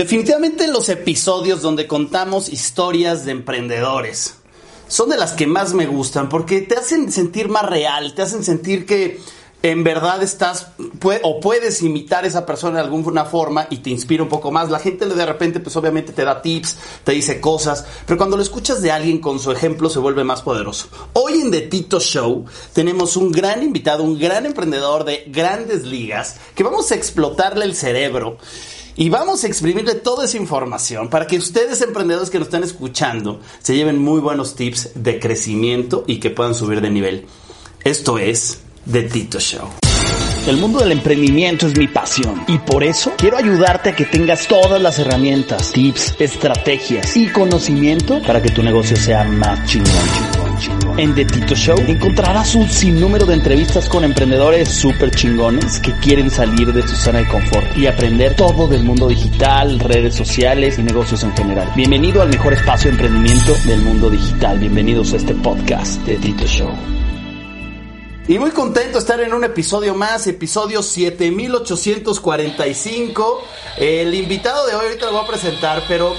Definitivamente los episodios donde contamos historias de emprendedores son de las que más me gustan porque te hacen sentir más real, te hacen sentir que en verdad estás o puedes imitar a esa persona de alguna forma y te inspira un poco más. La gente de repente pues obviamente te da tips, te dice cosas, pero cuando lo escuchas de alguien con su ejemplo se vuelve más poderoso. Hoy en The Tito Show tenemos un gran invitado, un gran emprendedor de grandes ligas que vamos a explotarle el cerebro. Y vamos a exprimirle toda esa información para que ustedes, emprendedores que nos están escuchando, se lleven muy buenos tips de crecimiento y que puedan subir de nivel. Esto es The Tito Show. El mundo del emprendimiento es mi pasión y por eso quiero ayudarte a que tengas todas las herramientas, tips, estrategias y conocimiento para que tu negocio sea más chingón. En The Tito Show encontrarás un sinnúmero de entrevistas con emprendedores súper chingones que quieren salir de su zona de confort y aprender todo del mundo digital, redes sociales y negocios en general. Bienvenido al mejor espacio de emprendimiento del mundo digital. Bienvenidos a este podcast de Tito Show. Y muy contento de estar en un episodio más, episodio 7845. El invitado de hoy ahorita lo voy a presentar, pero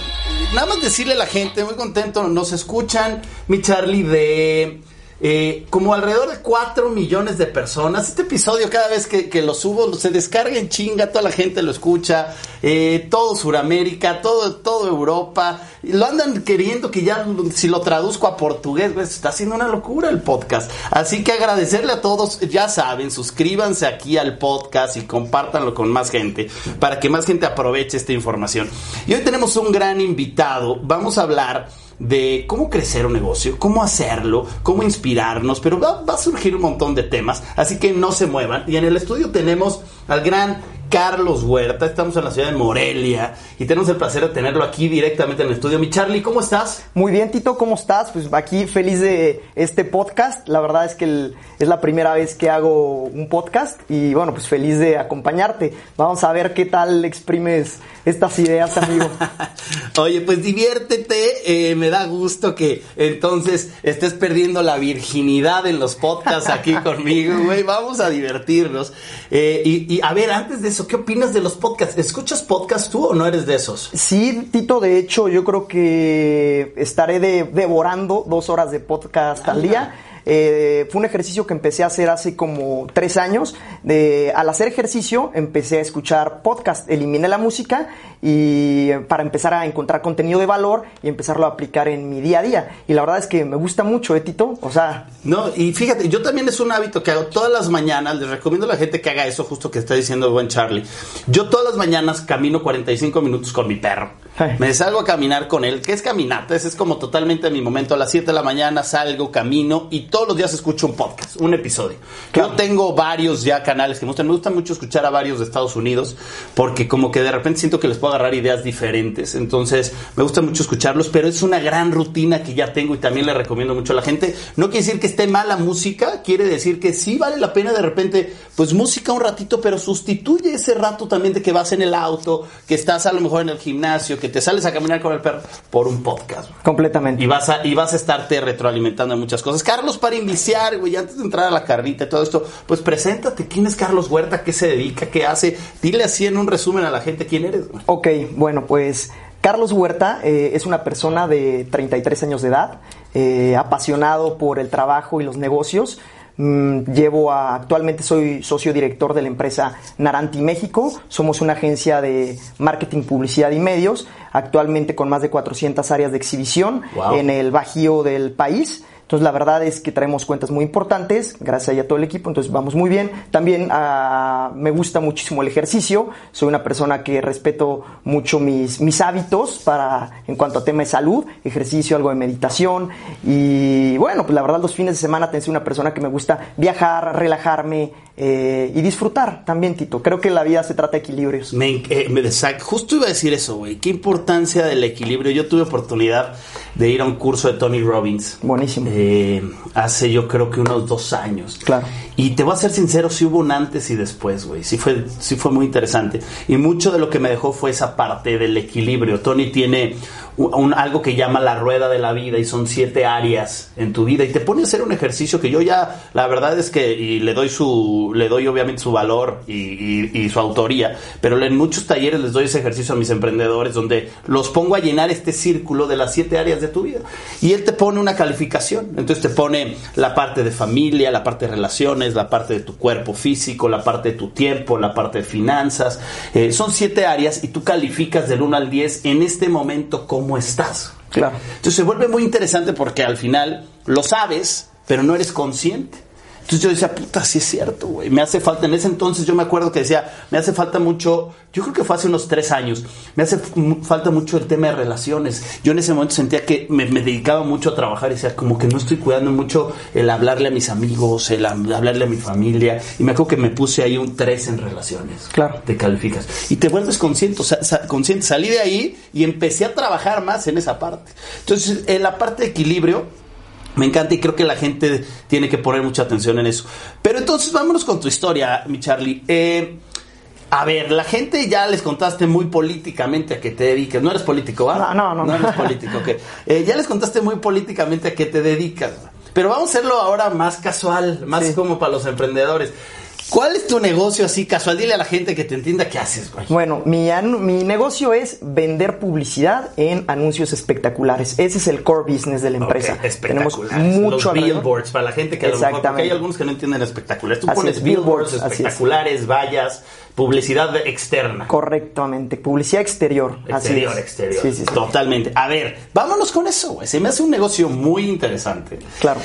nada más decirle a la gente, muy contento, nos escuchan mi Charlie de eh, como alrededor de 4 millones de personas. Este episodio cada vez que, lo subo se descarga en chinga, toda la gente lo escucha, eh, todo Sudamérica, todo, todo Europa. Lo andan queriendo que ya, si lo traduzco a portugués, pues, está haciendo una locura el podcast. Así que agradecerle a todos, ya saben, suscríbanse aquí al podcast y compártanlo con más gente para que más gente aproveche esta información. Y hoy tenemos un gran invitado. Vamos a hablar de cómo crecer un negocio, cómo hacerlo, cómo inspirarnos, pero va, a surgir un montón de temas, así que no se muevan. Y en el estudio tenemos al gran Carlos Huerta. Estamos en la ciudad de Morelia y tenemos el placer de tenerlo aquí directamente en el estudio. Mi Charlie, ¿cómo estás? Muy bien, Tito, ¿cómo estás? Pues aquí feliz de este podcast. La verdad es que es la primera vez que hago un podcast y bueno, pues feliz de acompañarte. Vamos a ver qué tal exprimes estas ideas, amigo. Oye, pues diviértete. Eh, me da gusto que entonces estés perdiendo la virginidad en los podcasts aquí conmigo, güey. Vamos a divertirnos. Eh, y, y a ver, antes de eso, ¿qué opinas de los podcasts? ¿Escuchas podcasts tú o no eres de esos? Sí, Tito, de hecho, yo creo que estaré devorando dos horas de podcast al día. Eh, fue un ejercicio que empecé a hacer hace como tres años. Al hacer ejercicio empecé a escuchar podcast, eliminé la música y para empezar a encontrar contenido de valor y empezarlo a aplicar en mi día a día. Y la verdad es que me gusta mucho, ¿eh, Tito? O sea... No, y fíjate, yo también es un hábito que hago todas las mañanas, les recomiendo a la gente que haga eso justo que está diciendo el buen Charlie. Yo todas las mañanas camino 45 minutos con mi perro. Me salgo a caminar con él, que es caminata, ese es como totalmente mi momento. A las 7 de la mañana salgo, camino y todos los días escucho un podcast, un episodio. Yo tengo varios ya canales que me gustan. Me gusta mucho escuchar a varios de Estados Unidos porque como que de repente siento que les puedo agarrar ideas diferentes. Entonces me gusta mucho escucharlos, pero es una gran rutina que ya tengo y también le recomiendo mucho a la gente. No quiere decir que esté mala música, quiere decir que sí vale la pena de repente, pues música un ratito, pero sustituye ese rato también de que vas en el auto, que estás a lo mejor en el gimnasio, que te sales a caminar con el perro por un podcast. Completamente. Y vas a, y vas a estarte retroalimentando en muchas cosas. Carlos, para iniciar, güey, antes de entrar a la carnita y todo esto, pues preséntate. ¿Quién es Carlos Huerta? ¿Qué se dedica? ¿Qué hace? Dile así en un resumen a la gente quién eres. Ok, bueno, pues Carlos Huerta eh, es una persona de 33 años de edad, eh, apasionado por el trabajo y los negocios. Mm, llevo a, actualmente soy socio director de la empresa Naranti México. Somos una agencia de marketing, publicidad y medios, actualmente con más de 400 áreas de exhibición en el bajío del país. Entonces, la verdad es que traemos cuentas muy importantes, gracias a todo el equipo, entonces vamos muy bien. También uh, me gusta muchísimo el ejercicio, soy una persona que respeto mucho mis, mis hábitos para, en cuanto a tema de salud, ejercicio, algo de meditación. Y bueno, pues la verdad, los fines de semana tengo una persona que me gusta viajar, relajarme, eh, y disfrutar también, Tito. Creo que la vida se trata de equilibrios. Me, eh, me justo iba a decir eso, güey. Qué importancia del equilibrio. Yo tuve oportunidad de ir a un curso de Tony Robbins. Buenísimo. Eh, hace yo creo que unos dos años. Claro. Y te voy a ser sincero, sí hubo un antes y después, güey. Sí fue, sí fue muy interesante. Y mucho de lo que me dejó fue esa parte del equilibrio. Tony tiene un, algo que llama la rueda de la vida y son siete áreas en tu vida. Y te pone a hacer un ejercicio que yo ya, la verdad es que, le doy su le doy obviamente su valor y, y, su autoría, pero en muchos talleres les doy ese ejercicio a mis emprendedores donde los pongo a llenar este círculo de las siete áreas de tu vida. Y él te pone una calificación. Entonces te pone la parte de familia, la parte de relaciones, la parte de tu cuerpo físico, la parte de tu tiempo, la parte de finanzas. Eh, son siete áreas y tú calificas del 1 al 10 en este momento cómo estás. Claro. Entonces se vuelve muy interesante porque al final lo sabes, pero no eres consciente. Entonces yo decía, puta, sí es cierto, güey. Me hace falta, en ese entonces yo me acuerdo que decía, me hace falta mucho, yo creo que fue hace unos tres años, me hace falta mucho el tema de relaciones. Yo en ese momento sentía que me, dedicaba mucho a trabajar y decía, como que no estoy cuidando mucho el hablarle a mis amigos, el hablarle a mi familia. Y me acuerdo que me puse ahí un 3 en relaciones. Claro. Te calificas. Y te vuelves consciente, o sea, consciente. Salí de ahí y empecé a trabajar más en esa parte. Entonces, en la parte de equilibrio, me encanta y creo que la gente tiene que poner mucha atención en eso. Pero entonces vámonos con tu historia, mi Charlie. Eh, a ver, la gente ya les contaste muy políticamente a qué te dedicas. No eres político, ¿va? No, no, no. No eres político, ok. Eh, ya les contaste muy políticamente a qué te dedicas. Pero vamos a hacerlo ahora más casual, más como para los emprendedores. ¿Cuál es tu negocio así casual? Dile a la gente que te entienda qué haces, güey. Bueno, mi, mi negocio es vender publicidad en anuncios espectaculares. Ese es el core business de la empresa. Tenemos mucho Los billboards, para la gente que a lo mejor, porque hay algunos que no entienden espectaculares. Tú pones billboards espectaculares, vallas, publicidad externa. Correctamente, publicidad exterior. Exterior, exterior. Sí, sí, Totalmente. A ver, vámonos con eso, güey. Se me hace un negocio muy interesante. Claro.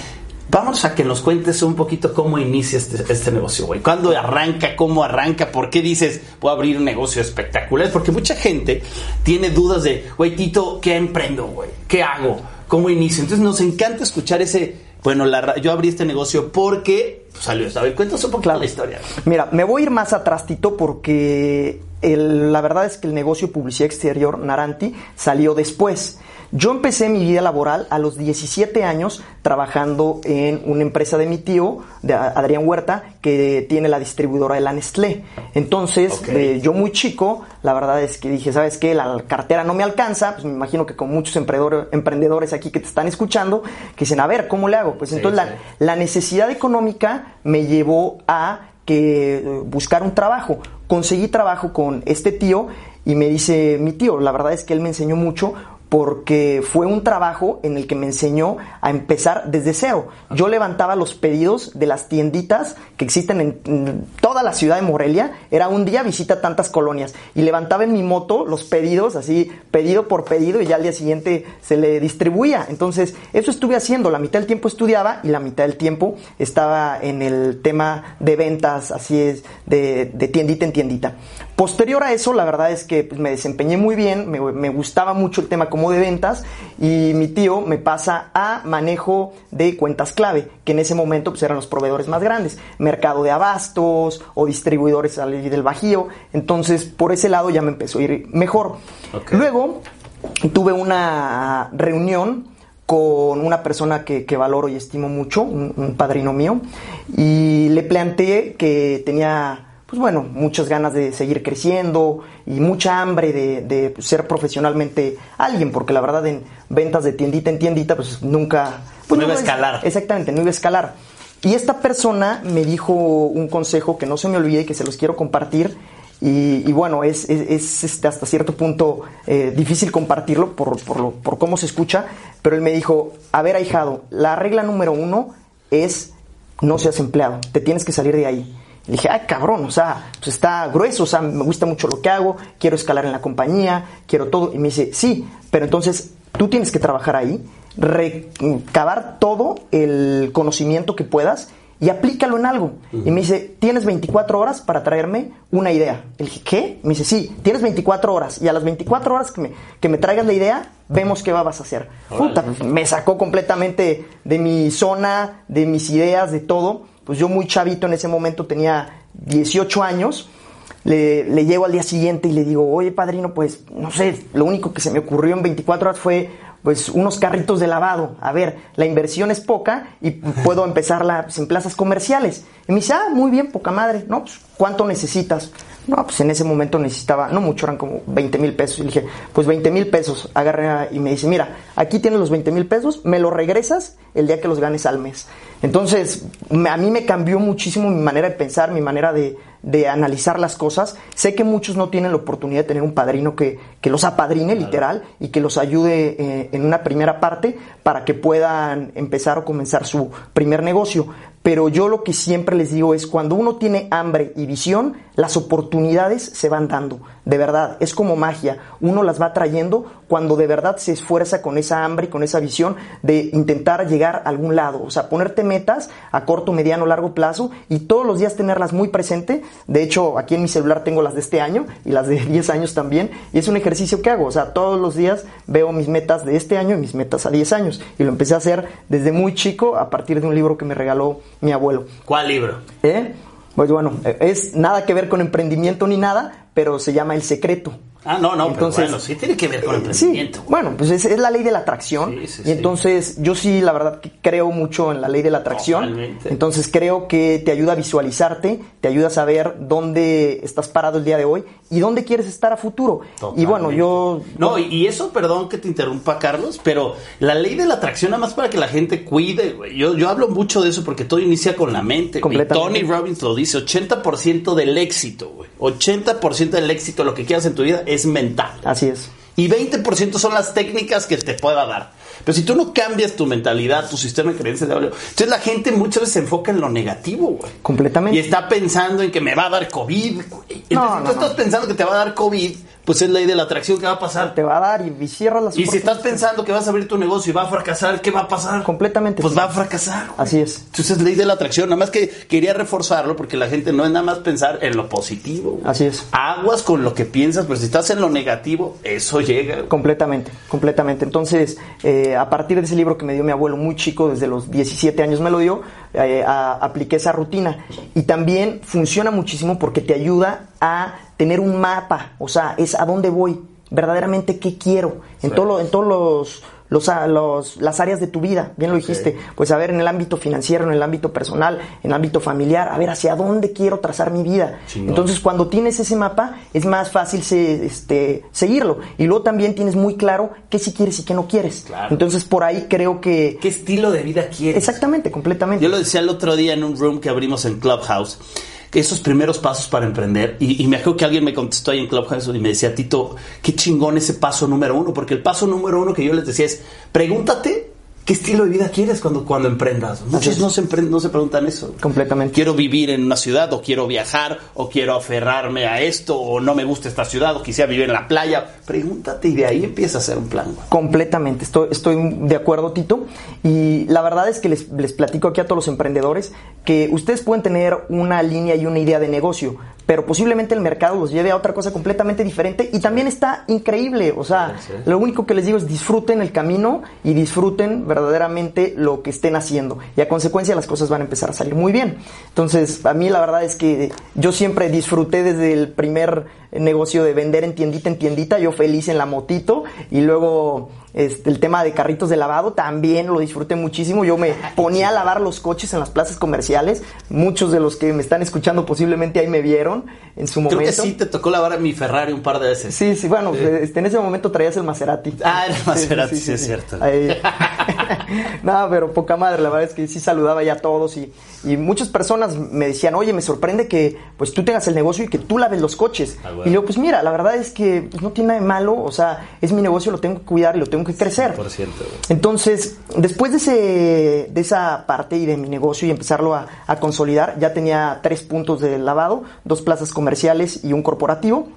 Vamos a que nos cuentes un poquito cómo inicia este, este negocio, güey. ¿Cuándo arranca? ¿Cómo arranca? ¿Por qué dices, voy a abrir un negocio espectacular? Porque mucha gente tiene dudas de, güey, Tito, ¿qué emprendo, güey? ¿Qué hago? ¿Cómo inicio? Entonces nos encanta escuchar ese, bueno, la, yo abrí este negocio porque salió esta. A ver, cuéntanos un poco la historia. Mira, me voy a ir más atrás, Tito, porque la verdad es que el negocio publicidad exterior Naranti salió después. Yo empecé mi vida laboral a los 17 años trabajando en una empresa de mi tío, de Adrián Huerta, que tiene la distribuidora de la Nestlé. Entonces, eh, yo muy chico, la verdad es que dije, ¿sabes qué? La cartera no me alcanza, pues me imagino que con muchos emprendedores aquí que te están escuchando, que dicen, a ver, ¿cómo le hago? Pues entonces la, la necesidad económica me llevó a que eh, buscar un trabajo. Conseguí trabajo con este tío y me dice mi tío, la verdad es que él me enseñó mucho porque fue un trabajo en el que me enseñó a empezar desde cero. Yo levantaba los pedidos de las tienditas que existen en, toda la ciudad de Morelia. Era un día visita tantas colonias y levantaba en mi moto los pedidos, así pedido por pedido y ya al día siguiente se le distribuía. Entonces, eso estuve haciendo. La mitad del tiempo estudiaba y la mitad del tiempo estaba en el tema de ventas, así es, de, tiendita en tiendita. Posterior a eso, la verdad es que pues, me desempeñé muy bien, me, me gustaba mucho el tema como de ventas y mi tío me pasa a manejo de cuentas clave, que en ese momento pues, eran los proveedores más grandes, mercado de abastos o distribuidores del Bajío, entonces por ese lado ya me empezó a ir mejor. Luego tuve una reunión con una persona que, valoro y estimo mucho, un padrino mío, y le planteé que tenía pues bueno, muchas ganas de seguir creciendo y mucha hambre de, ser profesionalmente alguien, porque la verdad en ventas de tiendita en tiendita, pues nunca... Pues no, iba a escalar. exactamente, no iba a escalar. Y esta persona me dijo un consejo que no se me olvide y que se los quiero compartir. Y, bueno, es, es, este, hasta cierto punto eh, difícil compartirlo por, por, por cómo se escucha, pero él me dijo, a ver, ahijado, la regla número uno es no seas empleado, te tienes que salir de ahí. Le dije, ay cabrón, o sea, pues está grueso, o sea, me gusta mucho lo que hago, quiero escalar en la compañía, quiero todo. Y me dice, sí, pero entonces tú tienes que trabajar ahí, recabar todo el conocimiento que puedas y aplícalo en algo. Y me dice, tienes 24 horas para traerme una idea. Le dije, ¿qué? Me dice, sí, tienes 24 horas. Y a las 24 horas que me, que me traigas la idea, vemos qué vas a hacer. Puta, me sacó completamente de mi zona, de mis ideas, de todo pues yo muy chavito en ese momento tenía 18 años, le, llego al día siguiente y le digo, oye padrino, pues no sé, lo único que se me ocurrió en 24 horas fue pues unos carritos de lavado. A ver, la inversión es poca y puedo empezarla pues, en plazas comerciales. Y me dice, ah, muy bien, poca madre. No, pues, ¿cuánto necesitas? No, pues en ese momento necesitaba, no mucho, eran como 20 mil pesos. Y le dije, pues 20 mil pesos. Agarré y me dice, mira, aquí tienes los 20 mil pesos, me los regresas el día que los ganes al mes. Entonces, a mí me cambió muchísimo mi manera de pensar, mi manera de, de analizar las cosas. Sé que muchos no tienen la oportunidad de tener un padrino que, que los apadrine literal y que los ayude eh, en una primera parte para que puedan empezar o comenzar su primer negocio. Pero yo lo que siempre les digo es cuando uno tiene hambre y visión, las oportunidades se van dando. De verdad, es como magia. Uno las va trayendo cuando de verdad se esfuerza con esa hambre y con esa visión de intentar llegar a algún lado. O sea, ponerte metas a corto, mediano, largo plazo y todos los días tenerlas muy presente. De hecho, aquí en mi celular tengo las de este año y las de 10 años también. Y es un ejercicio que hago. O sea, todos los días veo mis metas de este año y mis metas a 10 años. Y lo empecé a hacer desde muy chico a partir de un libro que me regaló mi abuelo. ¿Cuál libro? ¿Eh? Pues bueno, es nada que ver con emprendimiento ni nada, pero se llama El Secreto. Ah, no, no, entonces, pero bueno, sí tiene que ver con el emprendimiento. Sí, bueno, pues es, la ley de la atracción. y entonces yo sí, la verdad, que creo mucho en la ley de la atracción. Totalmente. Entonces creo que te ayuda a visualizarte, te ayuda a saber dónde estás parado el día de hoy y dónde quieres estar a futuro. Y bueno, yo... No, y eso, perdón que te interrumpa, Carlos, pero la ley de la atracción nada más para que la gente cuide, güey. Yo, yo hablo mucho de eso porque todo inicia con la mente. Y Tony Robbins lo dice, 80% del éxito, güey. 80% del éxito, lo que quieras en tu vida es mental. Así es. Y 20% son las técnicas que te pueda dar. Pero si tú no cambias tu mentalidad, tu sistema de creencias, entonces la gente muchas veces se enfoca en lo negativo, güey. Completamente. Y está pensando en que me va a dar COVID. Entonces, no, tú estás pensando que te va a dar COVID, pues es ley de la atracción que va a pasar. Te va a dar y, cierras las Y si estás pensando que vas a abrir tu negocio y va a fracasar, ¿qué va a pasar? Completamente. Pues va a fracasar. Así es. Entonces es ley de la atracción. Nada más que quería reforzarlo porque la gente no es nada más pensar en lo positivo. Así es. Aguas con lo que piensas, pero si estás en lo negativo, eso llega. Completamente, completamente. Entonces, eh, a partir de ese libro que me dio mi abuelo muy chico, desde los 17 años me lo dio, eh, apliqué esa rutina. Y también funciona muchísimo porque te ayuda a tener un mapa, o sea, es a dónde voy, verdaderamente qué quiero, en, todo en todos los los, los, las áreas de tu vida, bien lo dijiste, pues a ver en el ámbito financiero, en el ámbito personal, en el ámbito familiar, a ver hacia dónde quiero trazar mi vida. Entonces cuando tienes ese mapa es más fácil se, este, seguirlo y luego también tienes muy claro qué sí quieres y qué no quieres. Entonces por ahí creo que... ¿Qué estilo de vida quieres? Exactamente, completamente. Yo lo decía el otro día en un room que abrimos en Clubhouse esos primeros pasos para emprender. Y, me acuerdo que alguien me contestó ahí en Clubhouse y me decía, Tito, qué chingón ese paso número uno, porque el paso número uno que yo les decía es, pregúntate ¿Qué estilo de vida quieres cuando, cuando emprendas? Muchos no se, no se preguntan eso. Completamente. Quiero vivir en una ciudad, o quiero viajar, o quiero aferrarme a esto, o no me gusta esta ciudad, o quisiera vivir en la playa. Pregúntate y de ahí empieza a hacer un plan. Completamente, estoy, estoy de acuerdo, Tito. Y la verdad es que les, les platico aquí a todos los emprendedores que ustedes pueden tener una línea y una idea de negocio, pero posiblemente el mercado los lleve a otra cosa completamente diferente y también está increíble. O sea, lo único que les digo es disfruten el camino y disfruten verdaderamente lo que estén haciendo y a consecuencia las cosas van a empezar a salir muy bien. Entonces, a mí la verdad es que yo siempre disfruté desde el primer negocio de vender en tiendita en tiendita, yo feliz en la motito y luego este, el tema de carritos de lavado también lo disfruté muchísimo. Yo me ponía a lavar los coches en las plazas comerciales. Muchos de los que me están escuchando posiblemente ahí me vieron en su momento. Creo que sí te tocó lavar a mi Ferrari un par de veces. Sí, sí, bueno, este, en ese momento traías el Maserati. Ah, el Maserati, sí, es cierto. no, pero poca madre, la verdad es que sí saludaba ya a todos y, y, muchas personas me decían, oye, me sorprende que pues tú tengas el negocio y que tú laves los coches. Ah, y luego, pues mira, la verdad es que pues, no tiene nada de malo, o sea, es mi negocio, lo tengo que cuidar y lo tengo que crecer. Por cierto. Entonces, después de, ese, de esa parte y de mi negocio y empezarlo a, consolidar, ya tenía tres puntos de lavado, dos plazas comerciales y un corporativo.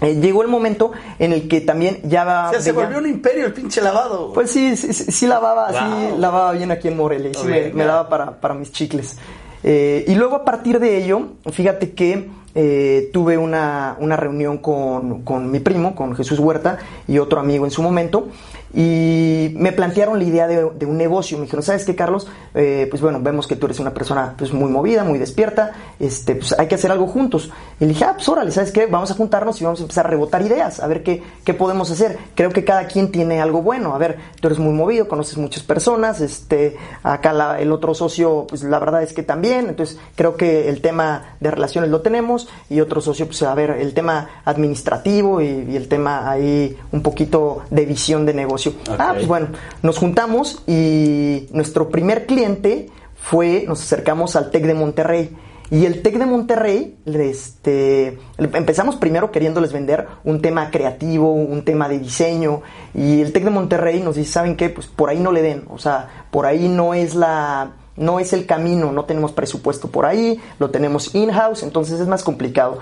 Eh, llegó el momento en el que también ya va. se volvió un imperio el pinche lavado. Pues sí, sí, lavaba, sí lavaba bien aquí en Morelia. Sí me, daba para, para mis chicles. Eh, y luego a partir de ello, fíjate que eh, tuve una, una reunión con, con, mi primo, con Jesús Huerta y otro amigo en su momento, y me plantearon la idea de, un negocio. Me dijeron, ¿sabes qué, Carlos? Eh, pues bueno, vemos que tú eres una persona pues, muy movida, muy despierta, este, pues hay que hacer algo juntos. Y le dije, ah, pues órale, ¿sabes qué? Vamos a juntarnos y vamos a empezar a rebotar ideas, a ver qué, qué podemos hacer. Creo que cada quien tiene algo bueno. A ver, tú eres muy movido, conoces muchas personas, este, acá el otro socio, pues la verdad es que también. Entonces, creo que el tema de relaciones lo tenemos y otro socio, pues a ver, el tema administrativo y, el tema ahí un poquito de visión de negocio. Ah, pues bueno, nos juntamos y nuestro primer cliente fue, nos acercamos al TEC de Monterrey. Y el TEC de Monterrey, este, empezamos primero queriéndoles vender un tema creativo, un tema de diseño, y el TEC de Monterrey nos dice, ¿saben qué? Pues por ahí no le den, o sea, por ahí no es la, no es el camino, no tenemos presupuesto por ahí, lo tenemos in-house, entonces es más complicado.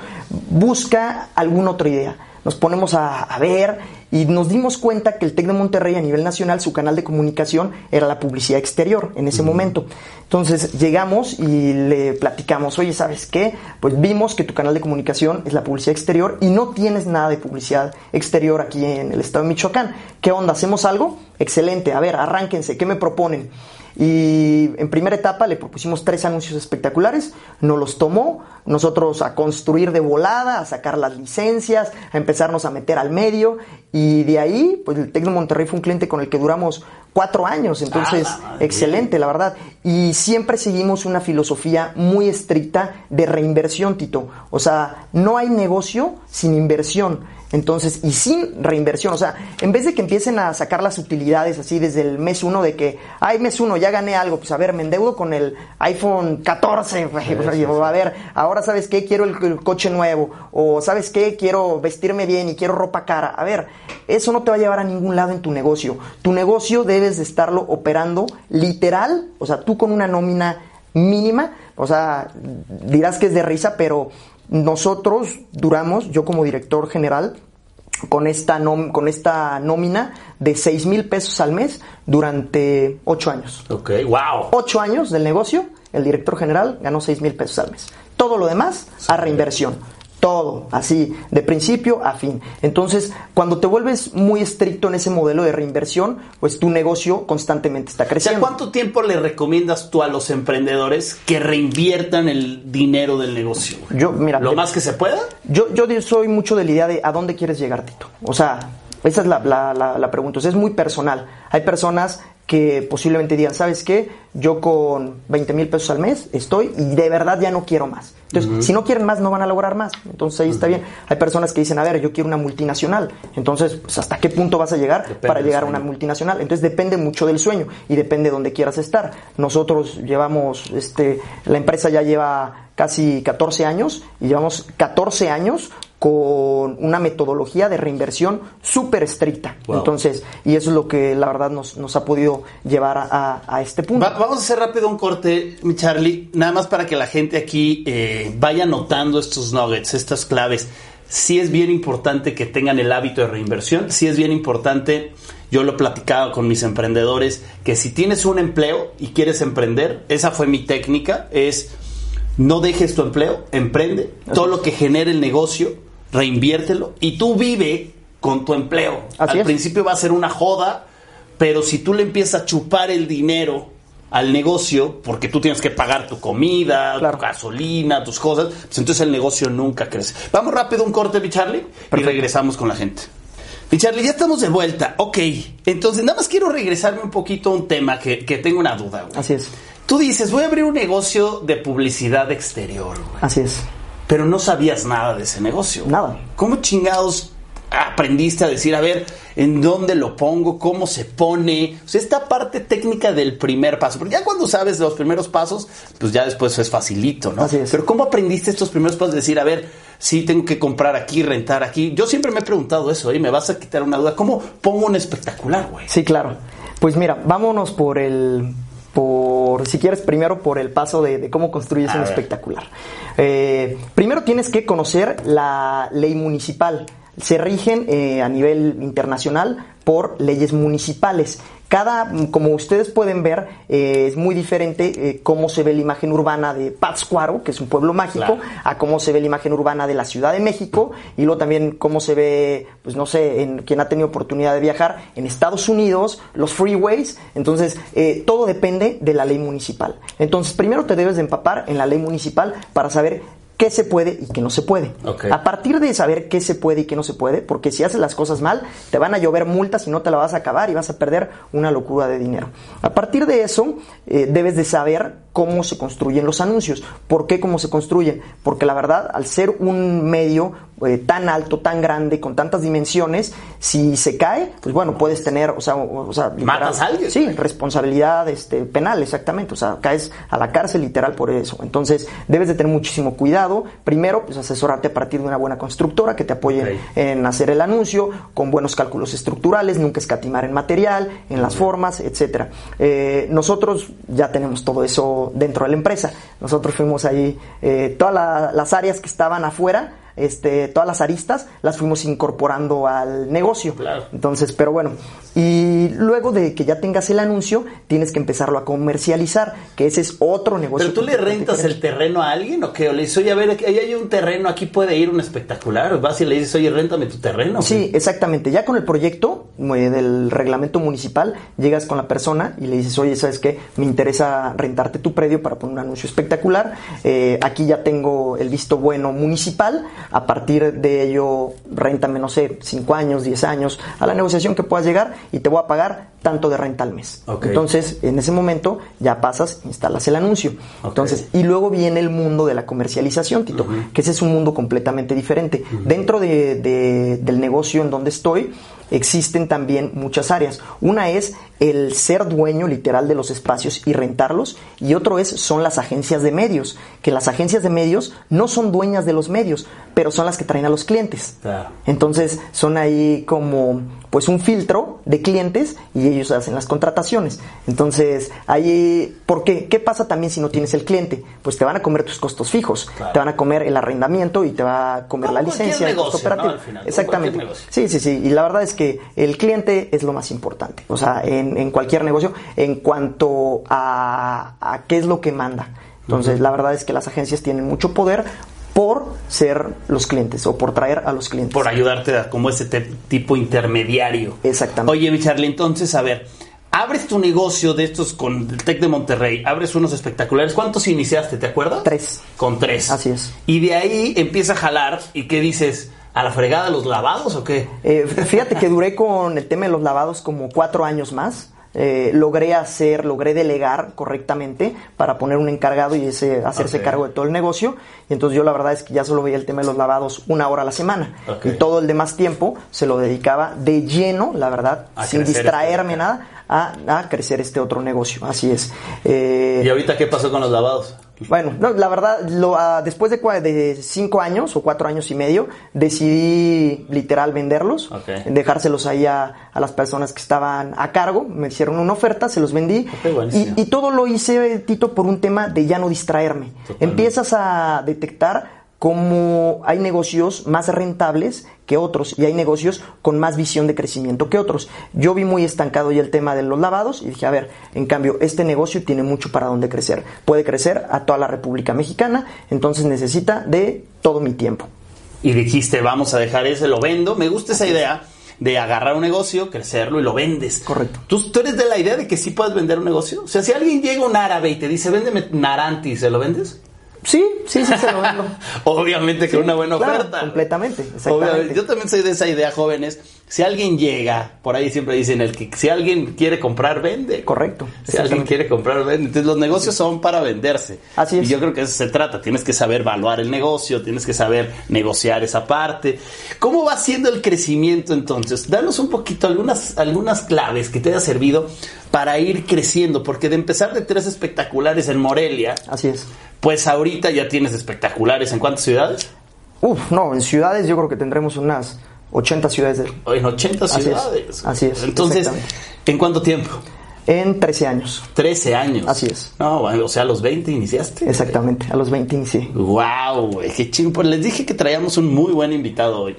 Busca alguna otra idea. Nos ponemos a, a ver y nos dimos cuenta que el TEC de Monterrey a nivel nacional, su canal de comunicación era la publicidad exterior en ese momento. Entonces llegamos y le platicamos, oye, ¿sabes qué? Pues vimos que tu canal de comunicación es la publicidad exterior y no tienes nada de publicidad exterior aquí en el estado de Michoacán. ¿Qué onda? ¿Hacemos algo? Excelente, a ver, arránquense, ¿qué me proponen? Y en primera etapa le propusimos tres anuncios espectaculares, no los tomó, nosotros a construir de volada, a sacar las licencias, a empezarnos a meter al medio y de ahí, pues el Tec de Monterrey fue un cliente con el que duramos cuatro años, entonces ah, excelente, la verdad. Y siempre seguimos una filosofía muy estricta de reinversión, Tito. O sea, no hay negocio sin inversión. Entonces, y sin reinversión, o sea, en vez de que empiecen a sacar las utilidades así desde el mes uno de que, ay, mes uno, ya gané algo, pues a ver, me endeudo con el iPhone 14, a ver, ahora sabes qué, quiero el, coche nuevo, o sabes qué, quiero vestirme bien y quiero ropa cara. A ver, eso no te va a llevar a ningún lado en tu negocio. Tu negocio debes de estarlo operando literal, o sea, tú con una nómina mínima, o sea, dirás que es de risa, pero nosotros duramos, yo como director general, con esta, con esta nómina de 6 mil pesos al mes durante 8 años. Ok, wow. 8 años del negocio, el director general ganó 6 mil pesos al mes. Todo lo demás a reinversión todo, así, de principio a fin. Entonces, cuando te vuelves muy estricto en ese modelo de reinversión, pues tu negocio constantemente está creciendo. ¿cuánto tiempo le recomiendas tú a los emprendedores que reinviertan el dinero del negocio? Yo, mira, ¿Lo más que se pueda? Yo, yo soy mucho de la idea de a dónde quieres llegar, Tito. O sea, esa es la, la, la, pregunta. O sea, es muy personal. Hay personas que posiblemente digan, ¿sabes qué? Yo con 20 mil pesos al mes estoy y de verdad ya no quiero más. Entonces, si no quieren más, no van a lograr más. Entonces ahí está bien. Hay personas que dicen, a ver, yo quiero una multinacional. Entonces, pues, ¿hasta qué punto vas a llegar para llegar a una multinacional? Entonces depende mucho del sueño y depende de dónde quieras estar. Nosotros llevamos, este, la empresa ya lleva casi 14 años y llevamos 14 años con una metodología de reinversión súper estricta. Entonces, y eso es lo que la verdad nos, nos ha podido llevar a, este punto. vamos a hacer rápido un corte, mi Charlie, nada más para que la gente aquí eh, vaya notando estos nuggets, estas claves. Sí es bien importante que tengan el hábito de reinversión, sí es bien importante, yo lo he platicado con mis emprendedores, que si tienes un empleo y quieres emprender, esa fue mi técnica, es no dejes tu empleo, emprende, todo lo que genere el negocio, reinviértelo y tú vive con tu empleo. Al principio va a ser una joda, pero si tú le empiezas a chupar el dinero al negocio, porque tú tienes que pagar tu comida, tu gasolina, tus cosas, pues entonces el negocio nunca crece. Vamos rápido un corte, mi Charlie, y regresamos con la gente. Mi Charlie, ya estamos de vuelta. Ok, entonces nada más quiero regresarme un poquito a un tema que, tengo una duda. Así es. Tú dices, voy a abrir un negocio de publicidad exterior. Así es pero no sabías nada de ese negocio. Nada. ¿Cómo chingados aprendiste a decir, a ver, en dónde lo pongo, cómo se pone? O sea, esta parte técnica del primer paso. Porque ya cuando sabes de los primeros pasos, pues ya después es facilito, ¿no? Así es. Pero ¿cómo aprendiste estos primeros pasos? Decir, a ver, sí, tengo que comprar aquí, rentar aquí. Yo siempre me he preguntado eso, y me vas a quitar una duda. ¿Cómo pongo un espectacular, güey? Sí, claro. Pues mira, vámonos por el por, si quieres, primero por el paso de, cómo construyes un espectacular. Eh, primero tienes que conocer la ley municipal. Se rigen eh, a nivel internacional por leyes municipales. Cada, como ustedes pueden ver, eh, es muy diferente eh, cómo se ve la imagen urbana de Pátzcuaro, que es un pueblo mágico, a cómo se ve la imagen urbana de la Ciudad de México, y luego también cómo se ve, pues no sé, en quien ha tenido oportunidad de viajar en Estados Unidos, los freeways. Entonces, eh, todo depende de la ley municipal. Entonces, primero te debes de empapar en la ley municipal para saber qué se puede y qué no se puede. A partir de saber qué se puede y qué no se puede, porque si haces las cosas mal, te van a llover multas y no te la vas a acabar y vas a perder una locura de dinero. A partir de eso, eh, debes de saber cómo se construyen los anuncios. ¿Por qué cómo se construyen? Porque la verdad, al ser un medio eh, tan alto, tan grande, con tantas dimensiones, si se cae, pues bueno, puedes tener, o sea, o, sea matas a alguien. Sí, responsabilidad este, penal, exactamente. O sea, caes a la cárcel literal por eso. Entonces, debes de tener muchísimo cuidado. Primero, pues asesorarte a partir de una buena constructora que te apoye en hacer el anuncio, con buenos cálculos estructurales, nunca escatimar en material, en las formas, etcétera. Eh, nosotros ya tenemos todo eso dentro de la empresa. Nosotros fuimos ahí, eh, todas las áreas que estaban afuera, este, todas las aristas las fuimos incorporando al negocio. Entonces, pero bueno, y luego de que ya tengas el anuncio, tienes que empezarlo a comercializar, que ese es otro negocio. ¿Pero tú le rentas el terreno a alguien o qué? O le dices, oye, a ver, ahí hay un terreno, aquí puede ir un espectacular. Vas y le dices, oye, réntame tu terreno. Sí, exactamente. Ya con el proyecto eh, del reglamento municipal, llegas con la persona y le dices, oye, ¿sabes qué? Me interesa rentarte tu predio para poner un anuncio espectacular. Eh, aquí ya tengo el visto bueno municipal a partir de ello, réntame, no sé, 5 años, 10 años, a la negociación que puedas llegar y te voy a pagar tanto de renta al mes. Entonces, en ese momento ya pasas, instalas el anuncio. Entonces, y luego viene el mundo de la comercialización, Tito, que ese es un mundo completamente diferente. Dentro de, del negocio en donde estoy, existen también muchas áreas. Una es el ser dueño literal de los espacios y rentarlos y otro es son las agencias de medios, que las agencias de medios no son dueñas de los medios, pero son las que traen a los clientes. Entonces son ahí como pues un filtro de clientes y ellos hacen las contrataciones. Entonces, ahí, ¿por qué? ¿Qué pasa también si no tienes el cliente? Pues te van a comer tus costos fijos, te van a comer el arrendamiento y te va a comer la licencia, el costo operativo. Exactamente. Sí, sí, sí. Y la verdad es que el cliente es lo más importante. O sea, en, cualquier negocio, en cuanto a, a qué es lo que manda. Entonces, la verdad es que las agencias tienen mucho poder por ser los clientes o por traer a los clientes. Por ayudarte a, como ese tipo intermediario. Exactamente. Oye, mi Charlie, entonces, a ver, abres tu negocio de estos con el TEC de Monterrey, abres unos espectaculares. ¿Cuántos iniciaste, te acuerdas? Tres. Con tres. Así es. Y de ahí empieza a jalar y ¿qué dices? ¿A la fregada los lavados o qué? Eh, fíjate que duré con el tema de los lavados como cuatro años más. Eh, logré hacer, logré delegar correctamente para poner un encargado y ese, hacerse cargo de todo el negocio. Y entonces yo la verdad es que ya solo veía el tema de los lavados una hora a la semana. Y todo el demás tiempo se lo dedicaba de lleno, la verdad, sin este distraerme nada, a, a, crecer este otro negocio. Así es. Eh, ¿Y ahorita qué pasó con los lavados? Bueno, la verdad, lo, uh, después de, de, cinco años o cuatro años y medio, decidí literal venderlos, dejárselos ahí a, a, las personas que estaban a cargo, me hicieron una oferta, se los vendí y, y, todo lo hice, Tito, por un tema de ya no distraerme. Empiezas a detectar cómo hay negocios más rentables que otros y hay negocios con más visión de crecimiento que otros. Yo vi muy estancado ya el tema de los lavados y dije, a ver, en cambio, este negocio tiene mucho para donde crecer. Puede crecer a toda la República Mexicana, entonces necesita de todo mi tiempo. Y dijiste, vamos a dejar ese, lo vendo. Me gusta esa idea de agarrar un negocio, crecerlo y lo vendes. Correcto. ¿Tú, ¿Tú, eres de la idea de que sí puedes vender un negocio? O sea, si alguien llega un árabe y te dice, véndeme Naranti, ¿se lo vendes? Sí, sí, sí, se lo vendo. Obviamente que una buena oferta. Completamente, exactamente. Yo también soy de esa idea, jóvenes. Si alguien llega, por ahí siempre dicen el que si alguien quiere comprar, vende. Correcto. Si alguien quiere comprar, vende. Entonces los negocios son para venderse. Así es. Y yo creo que eso se trata. Tienes que saber evaluar el negocio, tienes que saber negociar esa parte. ¿Cómo va siendo el crecimiento entonces? Danos un poquito algunas, algunas claves que te haya servido para ir creciendo, porque de empezar de tres espectaculares en Morelia. Así es pues ahorita ya tienes espectaculares. ¿En cuántas ciudades? Uf, no, en ciudades yo creo que tendremos unas 80 ciudades. En 80 ciudades. Así es. Entonces, ¿en cuánto tiempo? En 13 años. 13 años. Así es. No, o sea, a los 20 iniciaste. Exactamente, a los 20 inicié. Wow, güey, qué chingo. Pues les dije que traíamos un muy buen invitado hoy.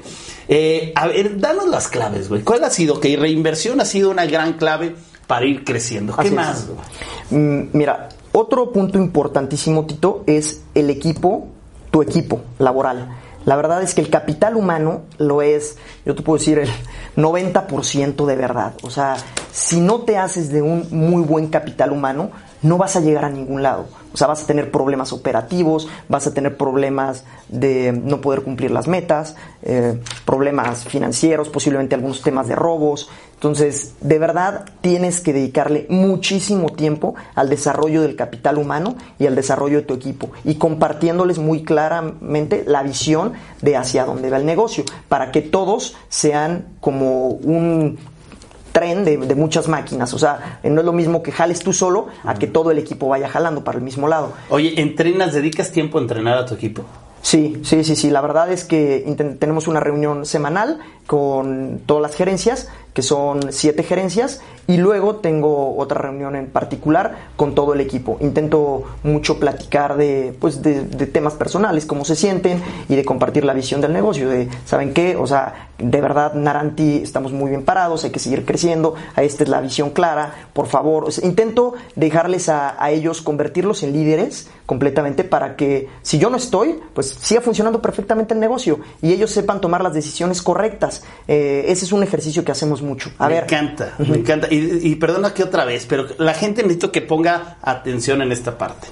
Eh, a ver, danos las claves, güey. ¿Cuál ha sido? Que reinversión ha sido una gran clave para ir creciendo. ¿Qué más? Mm, mira, otro punto importantísimo, Tito, es el equipo, tu equipo laboral. La verdad es que el capital humano lo es, yo te puedo decir, el 90% de verdad. O sea, si no te haces de un muy buen capital humano, no vas a llegar a ningún lado. O sea, vas a tener problemas operativos, vas a tener problemas de no poder cumplir las metas, eh, problemas financieros, posiblemente algunos temas de robos. Entonces, de verdad, tienes que dedicarle muchísimo tiempo al desarrollo del capital humano y al desarrollo de tu equipo y compartiéndoles muy claramente la visión de hacia dónde va el negocio, para que todos sean como un tren de, de, muchas máquinas. O sea, no es lo mismo que jales tú solo a que todo el equipo vaya jalando para el mismo lado. Oye, ¿entrenas, dedicas tiempo a entrenar a tu equipo? Sí, sí, sí, sí. La verdad es que tenemos una reunión semanal con todas las gerencias, que son siete gerencias, y luego tengo otra reunión en particular con todo el equipo. Intento mucho platicar de, pues, de, de temas personales, cómo se sienten y de compartir la visión del negocio. De, ¿saben qué? O sea, de verdad, Naranti, estamos muy bien parados, hay que seguir creciendo, esta es la visión clara, por favor. O sea, intento dejarles a, a ellos, convertirlos en líderes completamente para que si yo no estoy, pues siga funcionando perfectamente el negocio y ellos sepan tomar las decisiones correctas. Eh, ese es un ejercicio que hacemos mucho. A me ver. encanta, me encanta. Y, y, perdona que otra vez, pero la gente necesito que ponga atención en esta parte.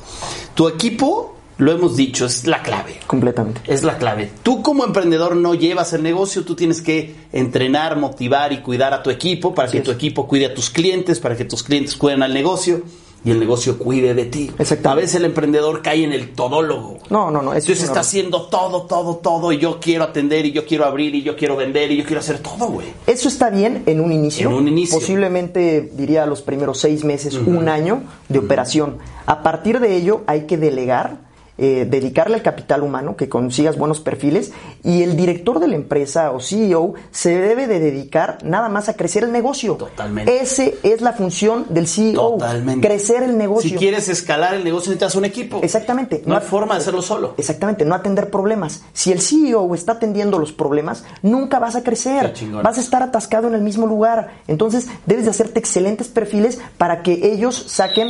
Tu equipo, lo hemos dicho, es la clave. Completamente. Es la clave. Tú como emprendedor no llevas el negocio, tú tienes que entrenar, motivar y cuidar a tu equipo para que tu equipo cuide a tus clientes, para que tus clientes cuiden al negocio y el negocio cuide de ti. Exactamente. A veces el emprendedor cae en el todólogo. No, no, no. eso Entonces es está haciendo todo, todo, todo y yo quiero atender y yo quiero abrir y yo quiero vender y yo quiero hacer todo, güey. Eso está bien en un inicio. En un inicio. Posiblemente diría los primeros seis meses, un año de operación. A partir de ello hay que delegar, eh, dedicarle al capital humano, que consigas buenos perfiles, y el director de la empresa o CEO se debe de dedicar nada más a crecer el negocio. Totalmente. Ese es la función del CEO. Totalmente. Crecer el negocio. Si quieres escalar el negocio necesitas un equipo. Exactamente. No hay forma de hacerlo solo. Exactamente, no atender problemas. Si el CEO está atendiendo los problemas, nunca vas a crecer. Vas a estar atascado en el mismo lugar. Entonces, debes de hacerte excelentes perfiles para que ellos saquen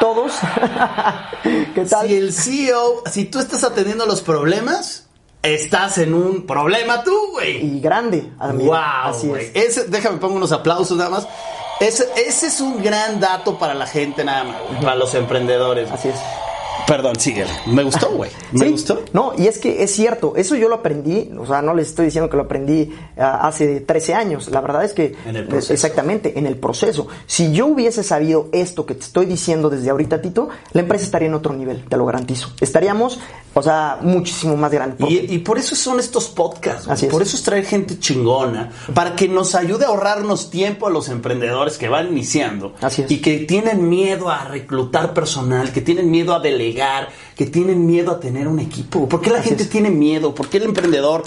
todos. ¿Qué tal? Si el CEO, si tú estás atendiendo los problemas, estás en un problema tú, güey. Y grande. también. Wow, Así güey. es. Ese- déjame pongo unos aplausos nada más. Ese, ese es un gran dato para la gente nada más, para los emprendedores. Así es. Perdón, síguele. Me gustó, güey. Me Sí, gustó. No, y es que es cierto, eso yo lo aprendí, o sea, no les estoy diciendo que lo aprendí ah, hace 13 años, la verdad es que... En el proceso. Exactamente, en el proceso. Si yo hubiese sabido esto que te estoy diciendo desde ahorita, Tito, la empresa estaría en otro nivel, te lo garantizo. Estaríamos, o sea, muchísimo más grande. Y, y por eso son estos podcasts. Así es. por eso es traer gente chingona, para que nos ayude a ahorrarnos tiempo a los emprendedores que van iniciando Así es. y que tienen miedo a reclutar personal, que tienen miedo a delegar, que tienen miedo a tener un equipo. ¿Por qué la Así gente es. tiene miedo? ¿Por qué el emprendedor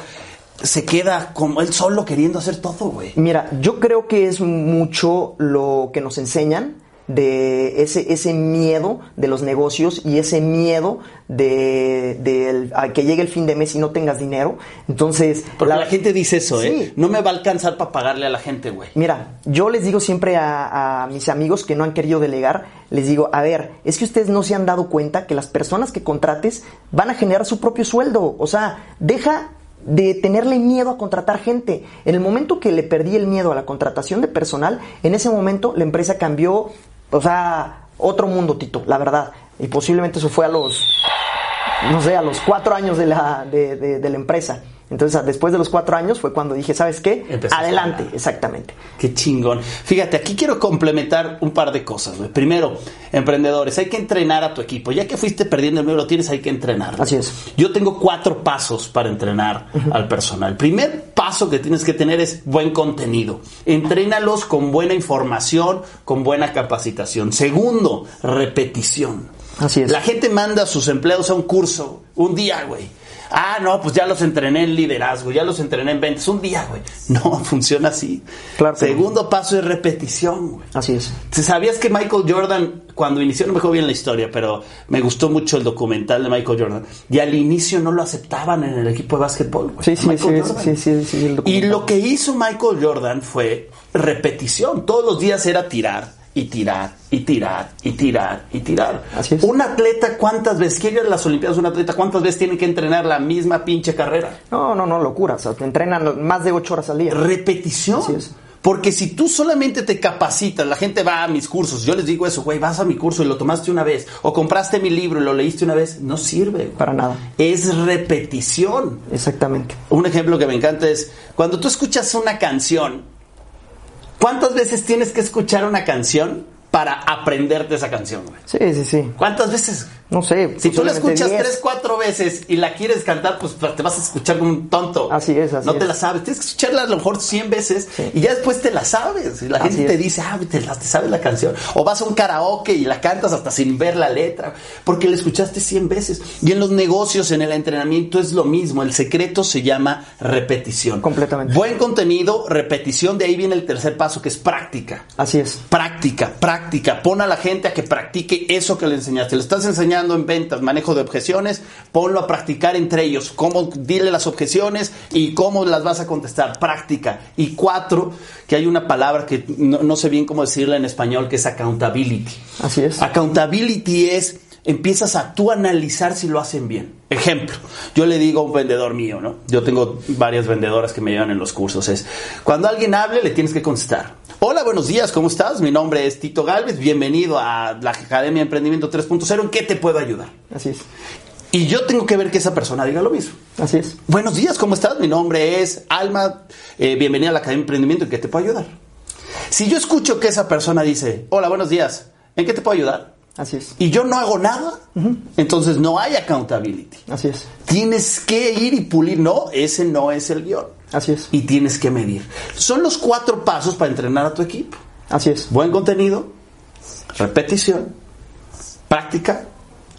se queda como él solo queriendo hacer todo, güey? Mira, yo creo que es mucho lo que nos enseñan de ese, ese miedo de los negocios y ese miedo de, de el- a que llegue el fin de mes y no tengas dinero. Entonces, Porque la, gente dice eso, ¿eh? No me va a alcanzar para pagarle a la gente, güey. Mira, yo les digo siempre a, a mis amigos que no han querido delegar, les digo, a ver, es que ustedes no se han dado cuenta que las personas que contrates van a generar su propio sueldo. O sea, deja de tenerle miedo a contratar gente. En el momento que le perdí el miedo a la contratación de personal, en ese momento la empresa cambió, o sea, otro mundo, Tito, la verdad. Y posiblemente eso fue a los, no sé, a los cuatro años de la, de, de- de la empresa. Entonces, después de los cuatro años fue cuando dije, ¿sabes qué? Adelante, exactamente. Qué chingón. Fíjate, aquí quiero complementar un par de cosas, güey. Primero, emprendedores, hay que entrenar a tu equipo. Ya que fuiste perdiendo el miedo, lo tienes, hay que entrenar. Así es. Yo tengo cuatro pasos para entrenar al personal. El primer paso que tienes que tener es buen contenido. Entrénalos con buena información, con buena capacitación. Segundo, repetición. Así es. La gente manda a sus empleados a un curso, un día, güey. Ah, no, pues ya los entrené en liderazgo, ya los entrené en ventas, un día, güey. No, funciona así. Claro. Segundo paso es repetición, güey. Así es. ¿Sabías que Michael Jordan, cuando inició, no me acuerdo bien la historia, pero me gustó mucho el documental de Michael Jordan, y al inicio no lo aceptaban en el equipo de básquetbol, güey. Sí, sí, sí, sí, sí, sí, Y lo que hizo Michael Jordan fue repetición. Todos los días era tirar y tirar y tirar y tirar y tirar. Así es. Un atleta, ¿cuántas veces? ¿Quién ir a las Olimpiadas? Un atleta, ¿cuántas veces tiene que entrenar la misma pinche carrera? No, no, no, locura. O sea, te entrenan más de ocho horas al día. Repetición. Así es. Porque si tú solamente te capacitas, la gente va a mis cursos, yo les digo eso, güey, vas a mi curso y lo tomaste una vez, o compraste mi libro y lo leíste una vez, no sirve. Para nada. Es repetición. Exactamente. Un ejemplo que me encanta es, cuando tú escuchas una canción, ¿cuántas veces tienes que escuchar una canción para aprenderte esa canción, güey? Sí, sí, sí. ¿Cuántas veces? No sé. Si tú la escuchas 10. tres, cuatro veces y la quieres cantar, pues te vas a escuchar como un tonto. Así es, así No te la sabes. Tienes que escucharla a lo mejor 100 veces Sí. y ya después te la sabes. Y la Así gente te dice, ah, te, la- te sabes la canción. O vas a un karaoke y la cantas hasta sin ver la letra, porque la escuchaste 100 veces. Y en los negocios, en el entrenamiento es lo mismo. El secreto se llama repetición. Completamente. Buen contenido, repetición. De ahí viene el tercer paso, que es práctica. Así es. Práctica, práctica. Pon a la gente a que practique eso que le enseñaste. Le estás enseñando en ventas, manejo de objeciones, ponlo a practicar entre ellos. Cómo dile las objeciones y cómo las vas a contestar. Práctica. Y cuatro, que hay una palabra que no, no sé bien cómo decirla en español, que es accountability. Así es. Accountability es empiezas a tú analizar si lo hacen bien. Ejemplo, yo le digo a un vendedor mío, ¿no? Yo tengo varias vendedoras que me llevan en los cursos. Es cuando alguien hable, le tienes que contestar. Hola, buenos días, ¿cómo estás? Mi nombre es Tito Galvez, bienvenido a la Academia Emprendimiento 3.0. ¿En qué te puedo ayudar? Así es. Y yo tengo que ver que esa persona diga lo mismo. Así es. Buenos días, ¿cómo estás? Mi nombre es Alma, eh, bienvenida a la Academia de Emprendimiento, ¿en qué te puedo ayudar? Si yo escucho que esa persona dice, hola, buenos días, ¿en qué te puedo ayudar? Así es. Y yo no hago nada, entonces no hay accountability. Así es. Tienes que ir y pulir, no, ese no es el guion. Así es. Y tienes que medir. Son los cuatro pasos para entrenar a tu equipo. Así es. Buen contenido, repetición, práctica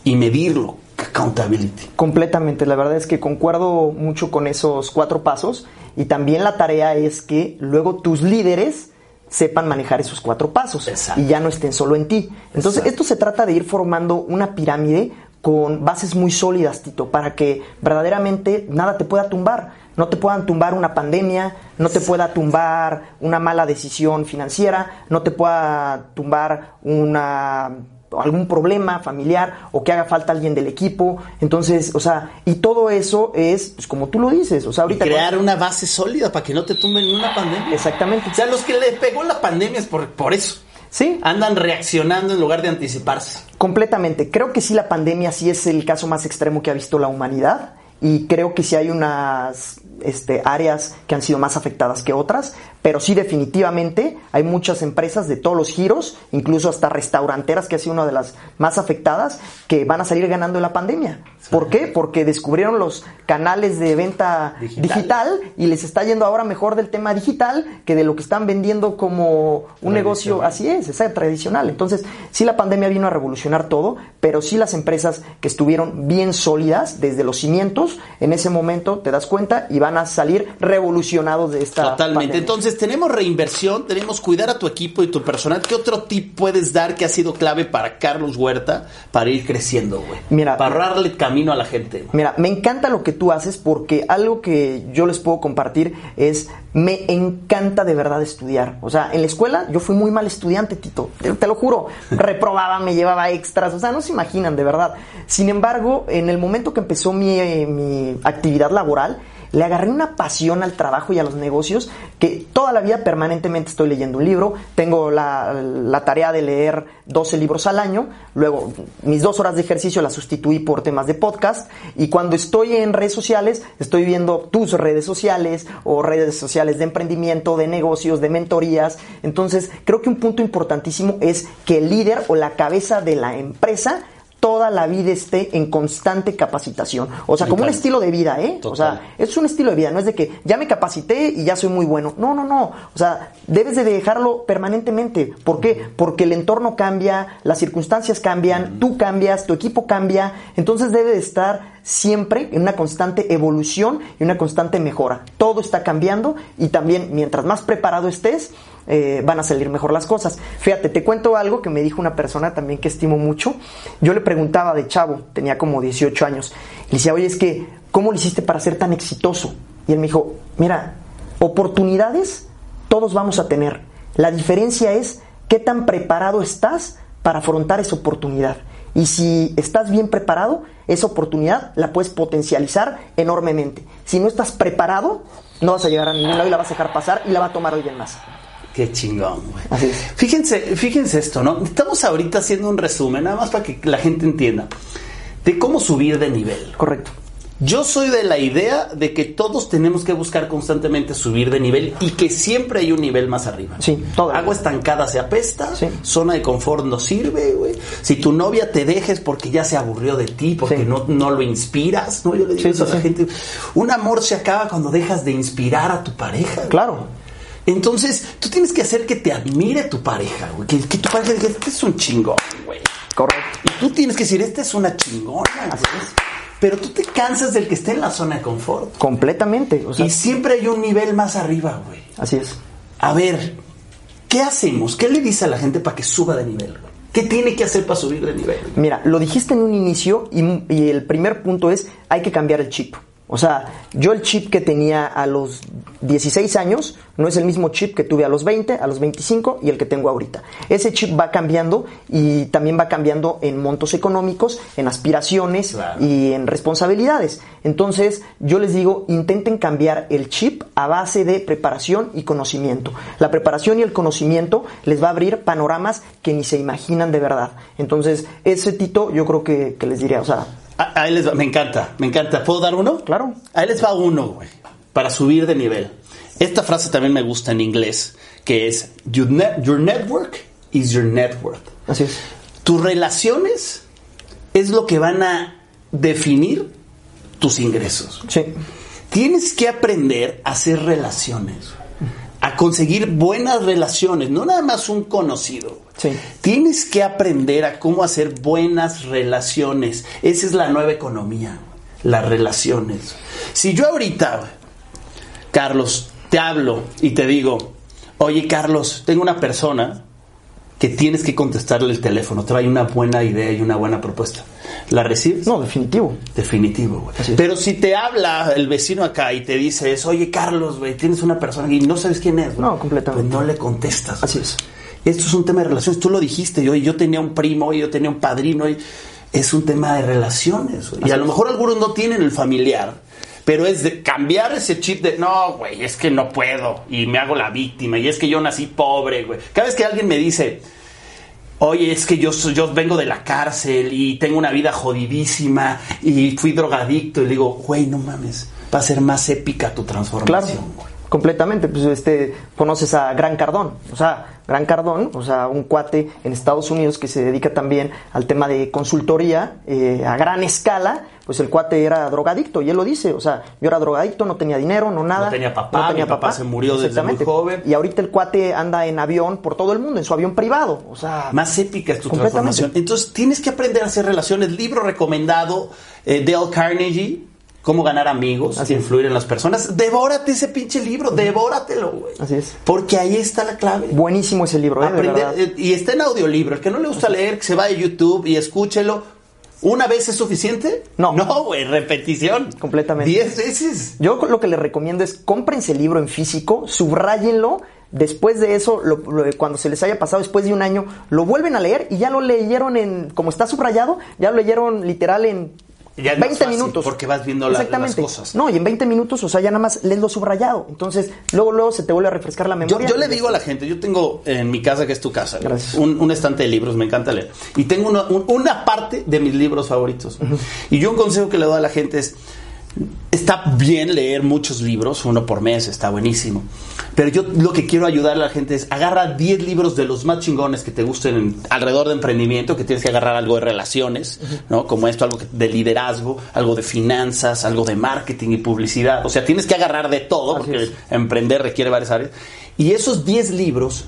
y medirlo. Accountability. Completamente, la verdad es que concuerdo mucho con esos cuatro pasos y también la tarea es que luego tus líderes sepan manejar esos cuatro pasos Exacto. y ya no estén solo en ti. Entonces, Exacto. esto se trata de ir formando una pirámide con bases muy sólidas, Tito, para que verdaderamente nada te pueda tumbar. No te puedan tumbar una pandemia, no te pueda tumbar una mala decisión financiera, no te pueda tumbar una algún problema familiar o que haga falta alguien del equipo. Entonces, o sea, y todo eso es, pues como tú lo dices, o sea, Y ahorita... crear una base sólida para que no te tumben en una pandemia. Exactamente. O sea, los que les pegó la pandemia es por, por eso. Sí, Andan reaccionando en lugar de anticiparse. completamente. Creo que sí la pandemia sí es el caso más extremo que ha visto la humanidad y creo que sí hay unas este, áreas que han sido más afectadas que otras, pero sí definitivamente hay muchas empresas de todos los giros, incluso hasta restauranteras que ha sido una de las más afectadas, que van a salir ganando en la pandemia. ¿Por qué? Porque descubrieron los canales de venta Digital. digital, y les está yendo ahora mejor del tema digital que de lo que están vendiendo como un negocio así es, es tradicional. Entonces, sí la pandemia vino a revolucionar todo, pero sí las empresas que estuvieron bien sólidas desde los cimientos, en ese momento te das cuenta y van a salir revolucionados de esta Totalmente. pandemia. Entonces, tenemos reinversión, tenemos cuidar a tu equipo y tu personal. ¿Qué otro tip puedes dar que ha sido clave para Carlos Huerta para ir creciendo, güey? Mira, para ahorrarle camino a la gente. Mira, me encanta lo que tú haces porque algo que yo les puedo compartir es, me encanta de verdad estudiar. O sea, en la escuela yo fui muy mal estudiante, Tito, te, te lo juro. Reprobaba, me llevaba extras, o sea, no se imaginan de verdad. Sin embargo, en el momento que empezó mi, eh, mi actividad laboral, le agarré una pasión al trabajo y a los negocios que toda la vida permanentemente estoy leyendo un libro. Tengo la, la tarea de leer 12 libros al año. Luego, mis dos horas de ejercicio las sustituí por temas de podcast. Y cuando estoy en redes sociales, estoy viendo tus redes sociales o redes sociales de emprendimiento, de negocios, de mentorías. Entonces, creo que un punto importantísimo es que el líder o la cabeza de la empresa toda la vida esté en constante capacitación. O sea, como un estilo de vida, ¿eh? O sea, es un estilo de vida, no es de que ya me capacité y ya soy muy bueno. No, no, no. O sea, debes de dejarlo permanentemente. ¿Por qué? Porque el entorno cambia, las circunstancias cambian, tú cambias, tu equipo cambia. Entonces debe de estar siempre en una constante evolución y una constante mejora. Todo está cambiando y también mientras más preparado estés, eh, van a salir mejor las cosas. Fíjate, te cuento algo que me dijo una persona también que estimo mucho. Yo le preguntaba de chavo, tenía como 18 años, le decía, oye, es que, ¿cómo lo hiciste para ser tan exitoso? Y él me dijo, mira, oportunidades todos vamos a tener. La diferencia es qué tan preparado estás para afrontar esa oportunidad. Y si estás bien preparado, esa oportunidad la puedes potencializar enormemente. Si no estás preparado, no vas a llegar a ningún lado y la vas a dejar pasar y la va a tomar alguien más. Qué chingón, güey. Fíjense, fíjense esto, ¿no? Estamos ahorita haciendo un resumen, nada más para que la gente entienda, de cómo subir de nivel. Correcto. Yo soy de la idea de que todos tenemos que buscar constantemente subir de nivel y que siempre hay un nivel más arriba. Sí, todo. Agua estancada se apesta, Sí. zona de confort no sirve, güey. Si tu novia te dejes porque ya se aburrió de ti, porque Sí. no, no lo inspiras, ¿no? Yo le digo Sí, eso a la gente. Un amor se acaba cuando dejas de inspirar a tu pareja. Claro. Entonces, tú tienes que hacer que te admire tu pareja, güey. Que, que tu pareja diga, este es un chingón, güey. Correcto. Y tú tienes que decir, esta es una chingona, güey. Pero tú te cansas del que esté en la zona de confort. Completamente. O sea, Y siempre hay un nivel más arriba, güey. así es. A ver, ¿qué hacemos? ¿Qué le dice a la gente para que suba de nivel? güey? ¿Qué tiene que hacer para subir de nivel? Mira, lo dijiste en un inicio y, y el primer punto es hay que cambiar el chip. O sea, yo el chip que tenía a los 16 años no es el mismo chip que tuve a los 20, a los 25 y el que tengo ahorita. Ese chip va cambiando y también va cambiando en montos económicos, en aspiraciones Claro. y en responsabilidades. Entonces, yo les digo, intenten cambiar el chip a base de preparación y conocimiento. La preparación y el conocimiento les va a abrir panoramas que ni se imaginan de verdad. Entonces, ese Tito yo creo que, que les diría, o sea, Ahí les va, me encanta, me encanta. ¿Puedo dar uno? Claro. Ahí les va uno, güey, para subir de nivel. Esta frase también me gusta en inglés, que es, your, net- your network is your net worth. así es. Tus relaciones es lo que van a definir tus ingresos. Sí, Tienes que aprender a hacer relaciones, a conseguir buenas relaciones, no nada más un conocido. Sí. Tienes que aprender a cómo hacer buenas relaciones. Esa es la nueva economía, las relaciones. Si yo ahorita, Carlos, te hablo y te digo, oye Carlos, tengo una persona que tienes que contestarle el teléfono, trae una buena idea y una buena propuesta. ¿La recibes? no, definitivo. Definitivo, güey. Pero si te habla el vecino acá y te dice oye Carlos, güey, tienes una persona y no sabes quién es, güey. No, completamente. Pues no le contestas. Así es. Esto es un tema de relaciones. Tú lo dijiste, yo, yo tenía un primo, yo tenía un padrino. y es un tema de relaciones. güey. Y a lo mejor algunos no tienen el familiar, pero es de cambiar ese chip de, no, güey, es que no puedo y me hago la víctima y es que yo nací pobre, güey. Cada vez que alguien me dice, Oye, es que yo, yo vengo de la cárcel y tengo una vida jodidísima y fui drogadicto. Y le digo, güey, no mames, va a ser más épica tu Claro, transformación. güey. Completamente. Pues este, conoces a Gran Cardón, o sea, Gran Cardón, o sea, un cuate en Estados Unidos que se dedica también al tema de consultoría eh, a gran escala. Pues el cuate era drogadicto y él lo dice, o sea, yo era drogadicto, no tenía dinero, no nada. No tenía papá, mi papá se murió desde muy joven. Y ahorita el cuate anda en avión por todo el mundo, en su avión privado, o sea, Más épica es tu transformación. Entonces tienes que aprender a hacer relaciones. Libro recomendado, eh, Dale Carnegie, Cómo ganar amigos, Así es. influir en las personas. Devórate ese pinche libro, devóratelo, güey. Así es. Porque ahí está la clave. buenísimo ese libro, ¿eh? de Aprender, eh, y está en audiolibro. El que no le gusta leer, que se vaya a YouTube y escúchelo. ¿Una vez es suficiente? No. No, güey, repetición. Completamente. Diez veces. Yo lo que les recomiendo es cómprense el libro en físico, subrayenlo. Después de eso, lo- lo- cuando se les haya pasado después de un año, lo vuelven a leer y ya lo leyeron en, como está subrayado, ya lo leyeron literal en Ya es más 20 fácil, minutos. porque vas viendo la- Exactamente. las cosas. No, y en 20 minutos, o sea, ya nada más lees lo subrayado. Entonces, luego, luego se te vuelve a refrescar la memoria. yo le digo a la gente, yo tengo en mi casa, que es tu casa, un, un estante de libros, me encanta leer. Y tengo una, un- una parte de mis libros favoritos. Y yo un consejo que le doy a la gente es, está bien leer muchos libros, uno por mes, está buenísimo. Pero yo lo que quiero ayudar a la gente es, agarra 10 libros de los más chingones que te gusten en- alrededor de emprendimiento, que tienes que agarrar algo de relaciones, ¿no? Como esto, algo de liderazgo, algo de finanzas, algo de marketing y publicidad. O sea, tienes que agarrar de todo, porque emprender requiere varias áreas. Y esos 10 libros,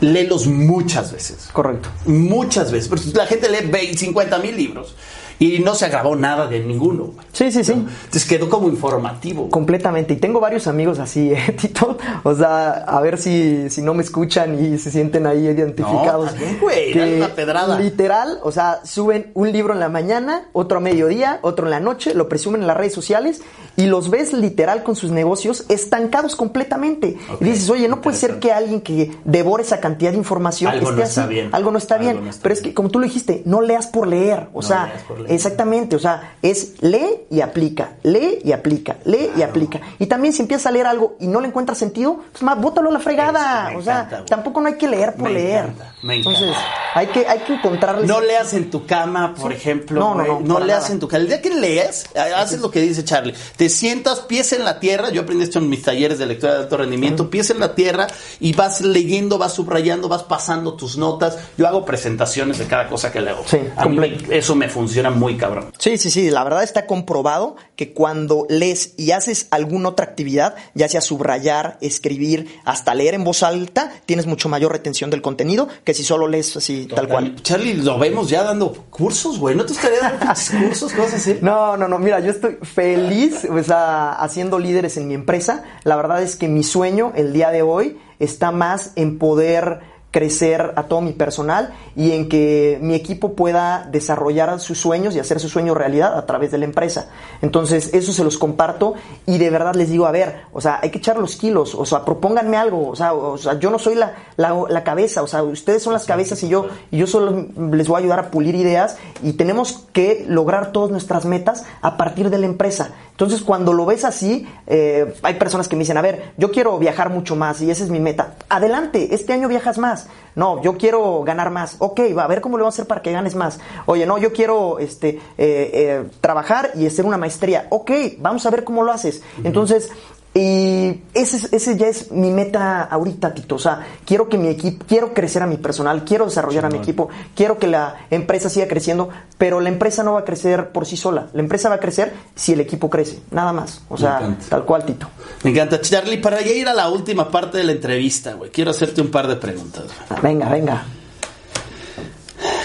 léelos muchas veces. Correcto. Muchas veces. Porque la gente lee 20, 50 mil libros y no se grabó nada de ninguno. güey. Sí, sí, sí. Entonces quedó como informativo. Completamente. Y tengo varios amigos así, ¿eh, Tito? O sea, a ver si, si no me escuchan y se sienten ahí identificados. No, también, güey, una pedrada. Literal, o sea, suben un libro en la mañana, otro a mediodía, otro en la noche, lo presumen en las redes sociales y los ves literal con sus negocios estancados completamente. Y dices, oye, no puede ser que alguien que devore esa cantidad de información Algo esté no así. está bien. Algo no está Algo bien. no está Pero es que, como tú lo dijiste, no leas por leer. O No sea, leas por leer. Aplicarle. Exactamente, o sea, es lee y aplica, lee y aplica, lee y aplica. Y también si empiezas a leer algo y no le encuentras sentido, pues más bótalo a la fregada. Eso, o sea, encanta, tampoco no hay que leer por Me leer. encanta, me encanta. Entonces, hay que, hay que encontrarle. No leas en tu cama, por ejemplo. No, no, no, para leas nada. en tu cama. El día que lees, haces lo que dice Charlie. Te sientas, pies en la tierra. Yo aprendí esto en mis talleres de lectura de alto rendimiento. Pies en la tierra y vas leyendo, vas subrayando, vas pasando tus notas. Yo hago presentaciones de cada cosa que leo. Sí, A mí completo. eso me funciona muy cabrón. Sí, sí, sí, la verdad está comprobado que cuando lees y haces alguna otra actividad, ya sea subrayar, escribir, hasta leer en voz alta, tienes mucho mayor retención del contenido que si solo lees así tal cual. Charlie, lo vemos ya dando cursos, güey. ¿No te gustaría dar cursos, cosas así? No, no, no, mira, yo estoy feliz o sea, haciendo líderes en mi empresa. La verdad es que mi sueño el día de hoy está más en poder crecer a todo mi personal y en que mi equipo pueda desarrollar sus sueños y hacer sus sueños realidad a través de la empresa. Entonces, eso se los comparto y de verdad les digo, a ver, o sea, hay que echar los kilos, o sea, propónganme algo, o sea, o sea yo no soy la, la, la cabeza, o sea, ustedes son las cabezas y yo, y yo solo les voy a ayudar a pulir ideas y tenemos que lograr todas nuestras metas a partir de la empresa. Entonces, cuando lo ves así, eh, hay personas que me dicen, a ver, yo quiero viajar mucho más y esa es mi meta. Adelante, este año viajas más. No, yo quiero ganar más. Ok, va a ver cómo le vamos a hacer para que ganes más. Oye, no, yo quiero este, eh, eh, trabajar y hacer una maestría. Ok, vamos a ver cómo lo haces. Entonces, y ese, es- ese ya es mi meta ahorita, Tito. O sea, quiero que mi equipo, quiero crecer a mi personal, quiero desarrollar a mi equipo, quiero que la empresa siga creciendo, pero la empresa no va a crecer por sí sola. La empresa va a crecer si el equipo crece, nada más. O sea, tal cual, Tito. Me encanta. Charlie, para ya ir a la última parte de la entrevista, güey, quiero hacerte un par de preguntas. güey. Venga, venga.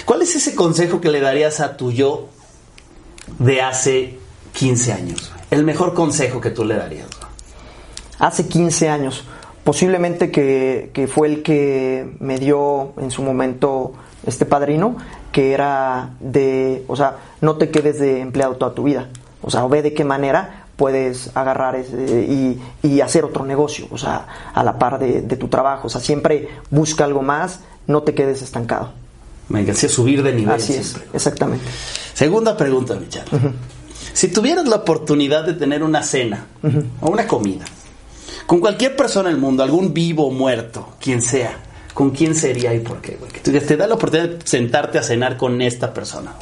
¿Cuál es ese consejo que le darías a tu yo de hace 15 años? El mejor consejo que tú le darías. Hace 15 años, posiblemente que, que fue el que me dio en su momento este padrino, que era de, o sea, no te quedes de empleado toda tu vida, o sea, ve de qué manera puedes agarrar ese- y, y hacer otro negocio, o sea, a la par de, de tu trabajo, o sea, siempre busca algo más, no te quedes estancado. Me encanta subir de nivel. Así es, exactamente. Segunda pregunta, mi Charlie. Si tuvieras la oportunidad de tener una cena o una comida con cualquier persona del mundo, algún vivo o muerto, quien sea, ¿con quién sería y por qué? güey? Que te da la oportunidad de sentarte a cenar con esta persona.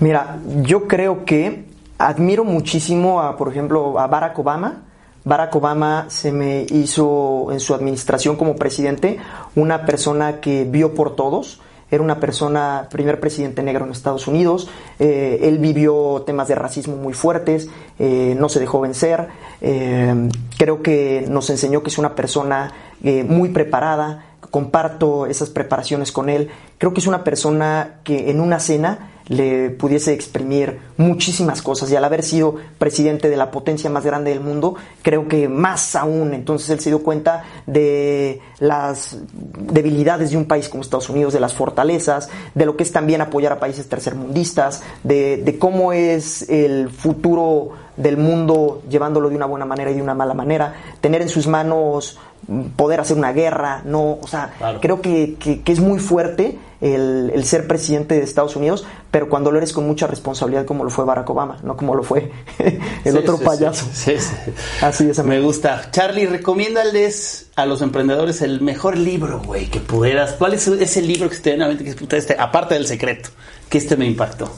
Mira, yo creo que admiro muchísimo a, por ejemplo, a Barack Obama. Barack Obama se me hizo en su administración como presidente una persona que vio por todos. Era una persona, primer presidente negro en Estados Unidos. Eh, él vivió temas de racismo muy fuertes, eh, no se dejó vencer. Eh, creo que nos enseñó que es una persona muy preparada. Comparto esas preparaciones con él. Creo que es una persona que en una cena le pudiese exprimir muchísimas cosas y al haber sido presidente de la potencia más grande del mundo, creo que más aún, entonces él se dio cuenta de las debilidades de un país como Estados Unidos, de las fortalezas, de lo que es también apoyar a países tercermundistas, de, de cómo es el futuro del mundo llevándolo de una buena manera y de una mala manera, tener en sus manos mm, poder hacer una guerra, no, o sea, Claro. creo que, que- que es muy fuerte el, el ser presidente de Estados Unidos, pero cuando lo eres con mucha responsabilidad como lo fue Barack Obama, no como lo fue el Sí, otro sí, payaso. sí, sí, sí. Así es, amigo. Me gusta. Charlie, recomiéndales a los emprendedores el mejor libro, güey, que pudieras. ¿Cuál es ese libro que esté en la mente que es este, aparte del secreto, que este me impactó?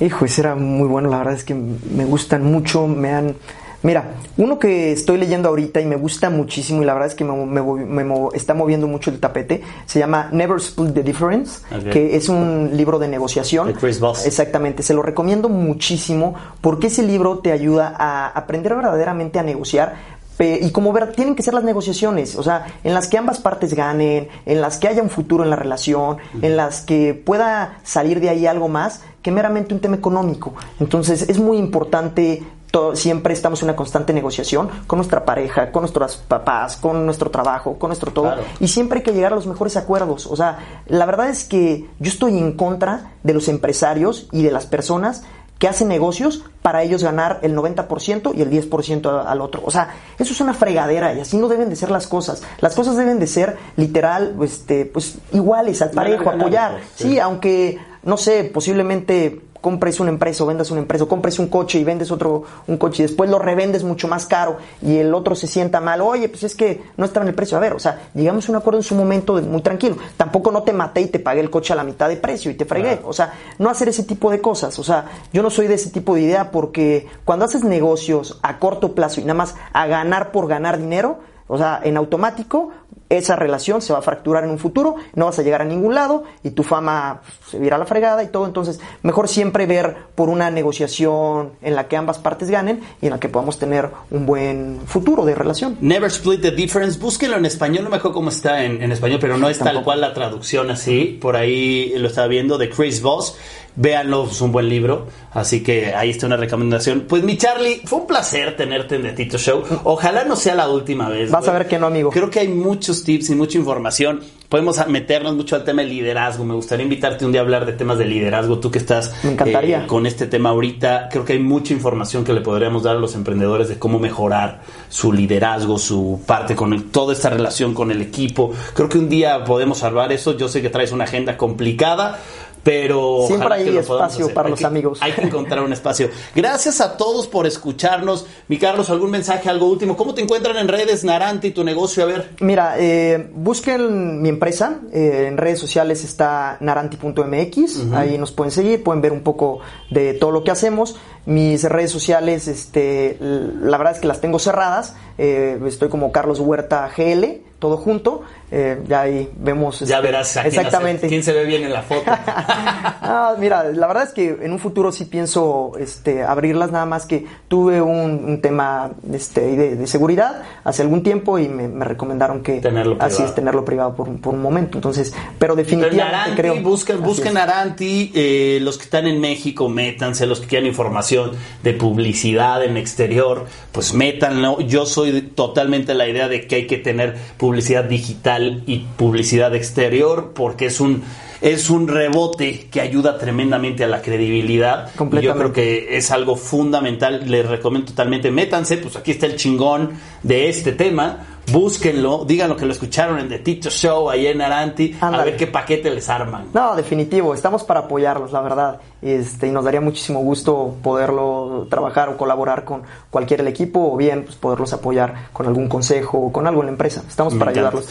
Hijo, ese era muy bueno, la verdad es que me gustan mucho, me han... Mira, uno que estoy leyendo ahorita y me gusta muchísimo y la verdad es que me, me- me- me está moviendo mucho el tapete, se llama Never Split the Difference, que es un libro de negociación. De Chris Voss. Exactamente, se lo recomiendo muchísimo porque ese libro te ayuda a aprender verdaderamente a negociar. Y como ver, tienen que ser las negociaciones, o sea, en las que ambas partes ganen, en las que haya un futuro en la relación, en las que pueda salir de ahí algo más que meramente un tema económico. Entonces es muy importante, siempre estamos en una constante negociación con nuestra pareja, con nuestros papás, con nuestro trabajo, con nuestro todo. Claro. Y siempre hay que llegar a los mejores acuerdos. O sea, la verdad es que yo estoy en contra de los empresarios y de las personas que hacen negocios para ellos ganar el 90% y el 10% a- al otro. O sea, eso es una fregadera y así no deben de ser las cosas. Las cosas deben de ser literal, este, pues iguales, al parejo, apoyar. sí. aunque, no sé, posiblemente compres una empresa o vendas una empresa, o compres un coche y vendes otro un coche y después lo revendes mucho más caro y el otro se sienta mal, oye, pues es que no estaba en el precio. A ver, o sea, llegamos a un acuerdo en su momento muy tranquilo. Tampoco no te maté y te pagué el coche a la mitad de precio y te fregué. O sea, no hacer ese tipo de cosas. O sea, yo no soy de ese tipo de idea porque cuando haces negocios a corto plazo y nada más a ganar por ganar dinero, o sea, en automático esa relación se va a fracturar en un futuro, no vas a llegar a ningún lado y tu fama se virá a la fregada y todo. Entonces, mejor siempre ver por una negociación en la que ambas partes ganen y en la que podamos tener un buen futuro de relación. Never Split the Difference, búsquenlo en español, no me acuerdo cómo está en, en español, pero no es tal cual la traducción así. Por ahí lo estaba viendo de Chris Voss. Véanlo, es un buen libro. Así que ahí está una recomendación. Pues mi Charlie, fue un placer tenerte en The Tito Show. Ojalá no sea la última vez. Vas a ver que no, amigo. Creo que hay muchos tips y mucha información. Podemos meternos mucho al tema del liderazgo. Me gustaría invitarte un día a hablar de temas de liderazgo. Tú que estás Me encantaría. eh, con este tema ahorita, creo que hay mucha información que le podríamos dar a los emprendedores de cómo mejorar su liderazgo, su parte con el- toda esta relación con el equipo. Creo que un día podemos salvar eso. Yo sé que traes una agenda complicada. Pero Siempre hay que espacio para Hay los que- amigos. Hay que encontrar un espacio. Gracias a todos por escucharnos. Mi Carlos, algún mensaje, algo último. ¿Cómo te encuentran en redes, Naranti, tu negocio? A ver. Mira, eh, busquen mi empresa, eh, en redes sociales está naranti.mx, ahí nos pueden seguir, pueden ver un poco de todo lo que hacemos. Mis redes sociales, este, la verdad es que las tengo cerradas, eh, estoy como Carlos Huerta GL, todo junto, eh, ya ahí vemos. Ya este, verás a quién, exactamente. hace- quién se ve bien en la foto. Ah, mira, la verdad es que en un futuro sí pienso este, abrirlas, nada más que tuve un, un tema este, de, de seguridad hace algún tiempo y me, me recomendaron que Tenerlo así privado. es tenerlo privado por, un- por un momento. Entonces, pero Pero definitivamente Naranti, creo. busquen. Naranti, eh, los que están en México, métanse, los que quieran información de publicidad en exterior, pues métanlo. Yo soy totalmente la idea de que hay que tener publicidad digital y publicidad exterior, porque es un es un rebote que ayuda tremendamente a la credibilidad. Y yo creo que es algo fundamental. Les recomiendo totalmente, métanse, pues aquí está el chingón de este tema. Búsquenlo, díganlo que lo escucharon en The Tito Show, ahí en Aranti, a ver qué paquete les arman. No, definitivo, estamos para apoyarlos, la verdad. Este, y nos daría muchísimo gusto poderlo trabajar o colaborar con cualquier el equipo o bien pues, poderlos apoyar con algún consejo o con algo en la empresa. Estamos para ayudarlos.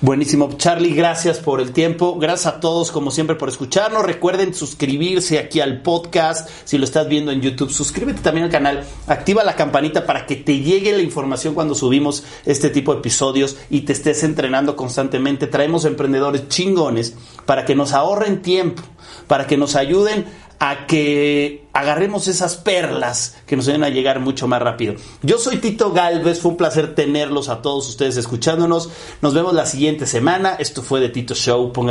Buenísimo. Charlie, gracias por el tiempo. Gracias a todos, como siempre, por escucharnos. Recuerden suscribirse aquí al podcast. Si lo estás viendo en YouTube, suscríbete también al canal. Activa la campanita para que te llegue la información cuando subimos este tipo de episodios y te estés entrenando constantemente. Traemos emprendedores chingones para que nos ahorren tiempo, para que nos ayuden a que agarremos esas perlas que nos ayuden a llegar mucho más rápido. Yo soy Tito Galvez, fue un placer tenerlos a todos ustedes escuchándonos. Nos vemos la siguiente semana. Esto fue de Tito Show. Pongan